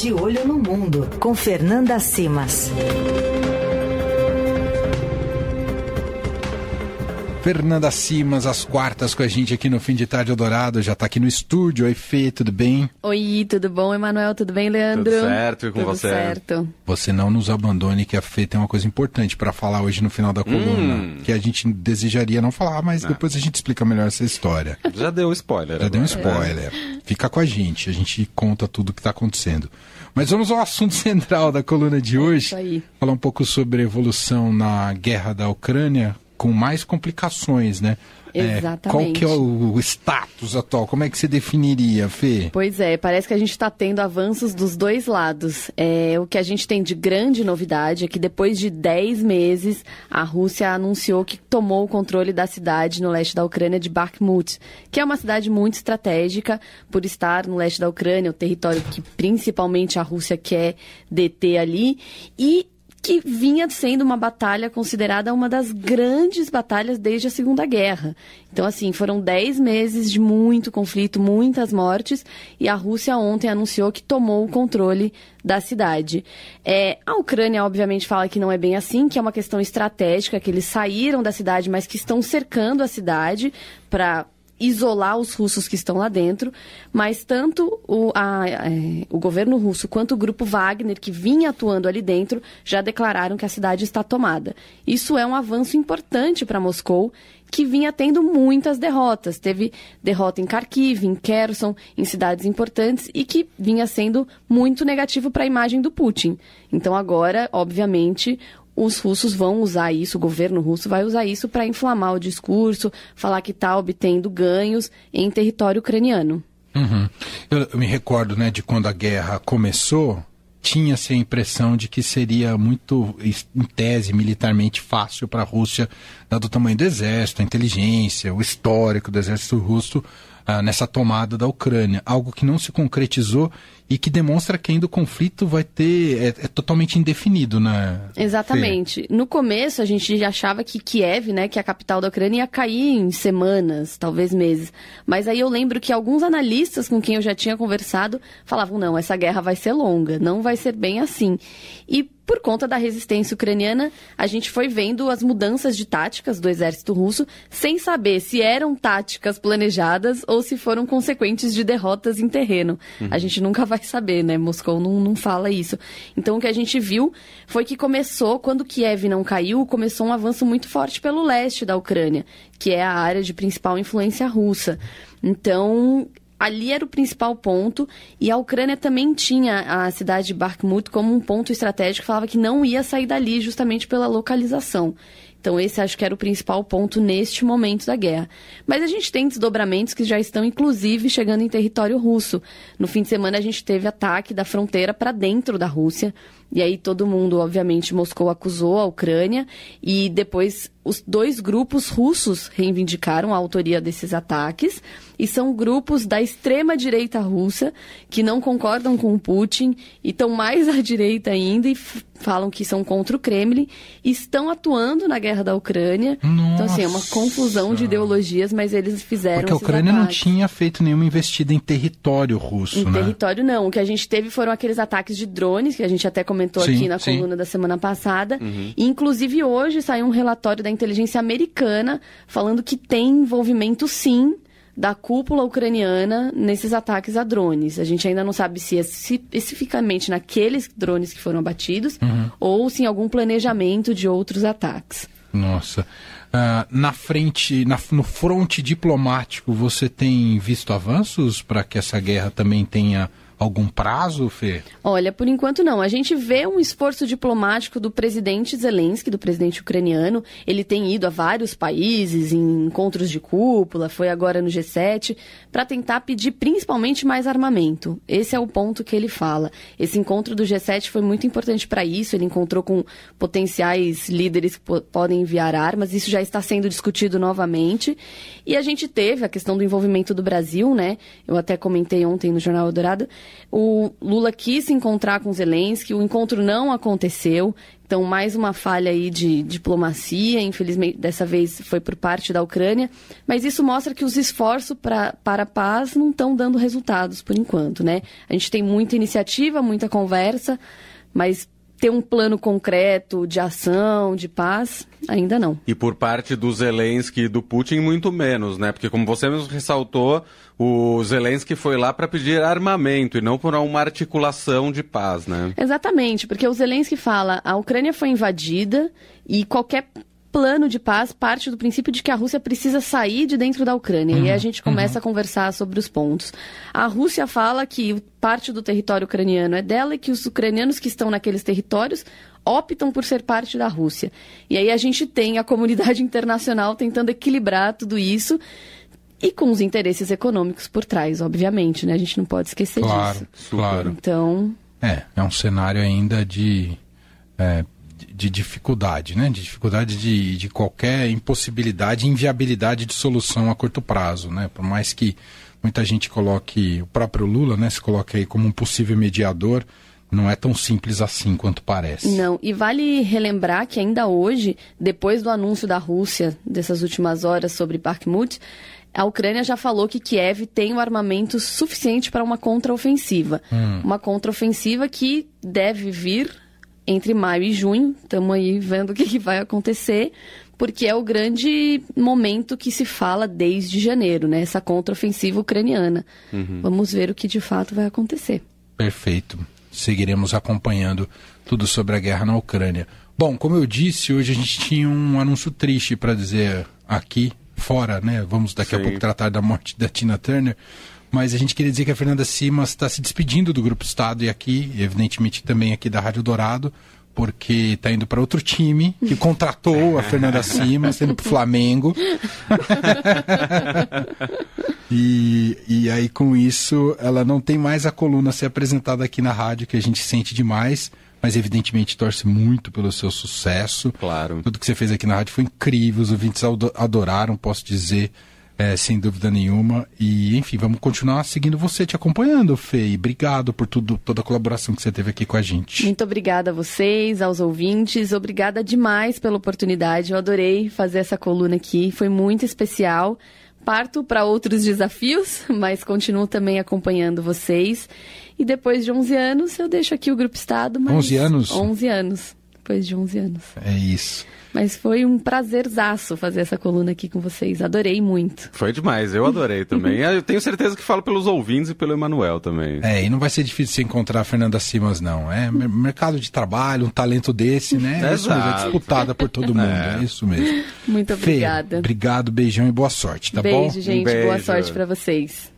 De Olho no Mundo, com Fernanda Simas. Fernanda Simas, às quartas com a gente aqui no Fim de Tarde Eldorado, já está aqui no estúdio. Oi, Fê, tudo bem? Oi, tudo bom, Emanuel? Tudo bem, Leandro? Tudo certo, e com tudo você? certo. Você não nos abandone, que a Fê tem uma coisa importante para falar hoje no final da coluna, Hum. que a gente desejaria não falar, mas depois a gente explica melhor essa história. Já deu spoiler. Já deu um agora. spoiler. Fica com a gente, a gente conta tudo o que está acontecendo. Mas vamos ao assunto central da coluna de hoje. isso aí. Falar um pouco sobre a evolução na guerra da Ucrânia, com mais complicações, né? É, Exatamente. qual que é o, o status atual? Como é que você definiria, Fê? Pois é, parece que a gente está tendo avanços dos dois lados. É, o que a gente tem de grande novidade é que depois de 10 meses, a Rússia anunciou que tomou o controle da cidade no leste da Ucrânia de Bakhmut, que é uma cidade muito estratégica por estar no leste da Ucrânia, o território que principalmente a Rússia quer deter ali. E que vinha sendo uma batalha considerada uma das grandes batalhas desde a Segunda Guerra. Então, assim, foram 10 meses de muito conflito, muitas mortes, e a Rússia ontem anunciou que tomou o controle da cidade. É, a Ucrânia, obviamente, fala que não é bem assim, que é uma questão estratégica, que eles saíram da cidade, mas que estão cercando a cidade para isolar os russos que estão lá dentro, mas tanto o, a- é, o governo russo quanto o grupo Wagner, que vinha atuando ali dentro, já declararam que a cidade está tomada. Isso é um avanço importante para Moscou, que vinha tendo muitas derrotas. Teve derrota em Kharkiv, em Kherson, em cidades importantes e que vinha sendo muito negativo para a imagem do Putin. Então agora, obviamente, os russos vão usar isso, o governo russo vai usar isso para inflamar o discurso, falar que está obtendo ganhos em território ucraniano. Uhum. Eu, eu me recordo, né, de quando a guerra começou, tinha-se a impressão de que seria muito, em tese, militarmente fácil para a Rússia, dado o tamanho do exército, a inteligência, o histórico do exército russo ah, nessa tomada da Ucrânia. Algo que não se concretizou e que demonstra que ainda o conflito vai ter. é, é totalmente indefinido, né? Exatamente. No começo, a gente achava que Kiev, né, que é a capital da Ucrânia, ia cair em semanas, talvez meses. Mas aí eu lembro que alguns analistas com quem eu já tinha conversado falavam: não, essa guerra vai ser longa, não vai ser bem assim. E por conta da resistência ucraniana, a gente foi vendo as mudanças de táticas do exército russo, sem saber se eram táticas planejadas ou se foram consequentes de derrotas em terreno. A gente nunca vai saber, né? Moscou não, não fala isso. Então o que a gente viu foi que começou, quando Kiev não caiu, começou um avanço muito forte pelo leste da Ucrânia, que é a área de principal influência russa. Então, ali era o principal ponto e a Ucrânia também tinha a cidade de Bakhmut como um ponto estratégico, falava que não ia sair dali justamente pela localização. Então esse acho que era o principal ponto neste momento da guerra. Mas a gente tem desdobramentos que já estão inclusive chegando em território russo. No fim de semana a gente teve ataque da fronteira para dentro da Rússia. E aí todo mundo, obviamente, Moscou acusou a Ucrânia e depois os dois grupos russos reivindicaram a autoria desses ataques e são grupos da extrema direita russa que não concordam com o Putin e estão mais à direita ainda e falam que são contra o Kremlin e estão atuando na guerra da Ucrânia. Então assim, é uma Nossa. confusão de ideologias, mas eles fizeram Porque a Ucrânia não ataques. tinha feito nenhuma investida em território russo, Em né? território, não. O que a gente teve foram aqueles ataques de drones, que a gente até comentou Sim, aqui na sim. coluna da semana passada. E, inclusive, hoje saiu um relatório da inteligência americana falando que tem envolvimento, sim, da cúpula ucraniana nesses ataques a drones. A gente ainda não sabe se é especificamente naqueles drones que foram abatidos Uhum. ou se em algum planejamento de outros ataques. Nossa. Ah, na frente, na- no fronte diplomático, você tem visto avanços para que essa guerra também tenha algum prazo, Fê? Olha, por enquanto não. A gente vê um esforço diplomático do presidente Zelensky, do presidente ucraniano. Ele tem ido a vários países, em encontros de cúpula, foi agora no G7, para tentar pedir principalmente mais armamento. Esse é o ponto que ele fala. Esse encontro do G7 foi muito importante para isso. Ele encontrou com potenciais líderes que po- podem enviar armas. Isso já está sendo discutido novamente. E a gente teve a questão do envolvimento do Brasil, né? Eu até comentei ontem no Jornal Eldorado O Lula quis se encontrar com Zelensky, o encontro não aconteceu. Então, mais uma falha aí de diplomacia, infelizmente, dessa vez foi por parte da Ucrânia. Mas isso mostra que os esforços pra, para a paz não estão dando resultados por enquanto, né? A gente tem muita iniciativa, muita conversa, mas ter um plano concreto de ação, de paz, ainda não. E por parte do Zelensky e do Putin, muito menos, né? Porque, como você mesmo ressaltou, o Zelensky foi lá para pedir armamento e não por uma articulação de paz, né? Exatamente, porque o Zelensky fala a Ucrânia foi invadida e qualquer plano de paz parte do princípio de que a Rússia precisa sair de dentro da Ucrânia. Uhum, e aí a gente começa uhum. a conversar sobre os pontos. A Rússia fala que parte do território ucraniano é dela e que os ucranianos que estão naqueles territórios optam por ser parte da Rússia. E aí a gente tem a comunidade internacional tentando equilibrar tudo isso e com os interesses econômicos por trás, obviamente, né? A gente não pode esquecer claro, disso. Claro. Então. É, é um cenário ainda de. É, de dificuldade, né? De dificuldade de, de qualquer impossibilidade, inviabilidade de solução a curto prazo, né? Por mais que muita gente coloque, o próprio Lula, né, se coloque aí como um possível mediador, não é tão simples assim quanto parece. Não, e vale relembrar que ainda hoje, depois do anúncio da Rússia dessas últimas horas sobre Bakhmut, a Ucrânia já falou que Kiev tem o armamento suficiente para uma contraofensiva. Hum. Uma contraofensiva que deve vir entre maio e junho. Estamos aí vendo o que, que vai acontecer, porque é o grande momento que se fala desde janeiro, né? Essa contraofensiva ucraniana. Uhum. Vamos ver o que de fato vai acontecer. Perfeito. Seguiremos acompanhando tudo sobre a guerra na Ucrânia. Bom, como eu disse, hoje a gente tinha um anúncio triste para dizer aqui, fora, né? Vamos daqui Sim. a pouco tratar da morte da Tina Turner. Mas a gente queria dizer que a Fernanda Simas está se despedindo do Grupo Estado e aqui, evidentemente também aqui da Rádio Dourado, porque está indo para outro time que contratou a Fernanda Simas, indo para o Flamengo. e, e aí, com isso, ela não tem mais a coluna a ser apresentada aqui na rádio, que a gente sente demais mas evidentemente torce muito pelo seu sucesso. Claro. Tudo que você fez aqui na rádio foi incrível, os ouvintes adoraram, posso dizer é, sem dúvida nenhuma. E, enfim, vamos continuar seguindo você, te acompanhando, Fê. E obrigado por tudo, toda a colaboração que você teve aqui com a gente. Muito obrigada a vocês, aos ouvintes. Obrigada demais pela oportunidade. Eu adorei fazer essa coluna aqui. Foi muito especial. Parto para outros desafios, mas continuo também acompanhando vocês. E depois de 11 anos, eu deixo aqui o Grupo Estado. Mas 11 anos? 11 anos. Depois de 11 anos. É isso. Mas foi um prazerzaço fazer essa coluna aqui com vocês. Adorei muito. Foi demais, eu adorei também. eu tenho certeza que falo pelos ouvintes e pelo Emanuel também. É, e não vai ser difícil se encontrar a Fernanda Simas, não. É mercado de trabalho, um talento desse, né? É isso mesmo, é disputada por todo mundo. É. é isso mesmo. Muito obrigada. Fê, obrigado, beijão e boa sorte, tá beijo, bom? Gente. Um beijo. Boa sorte para vocês.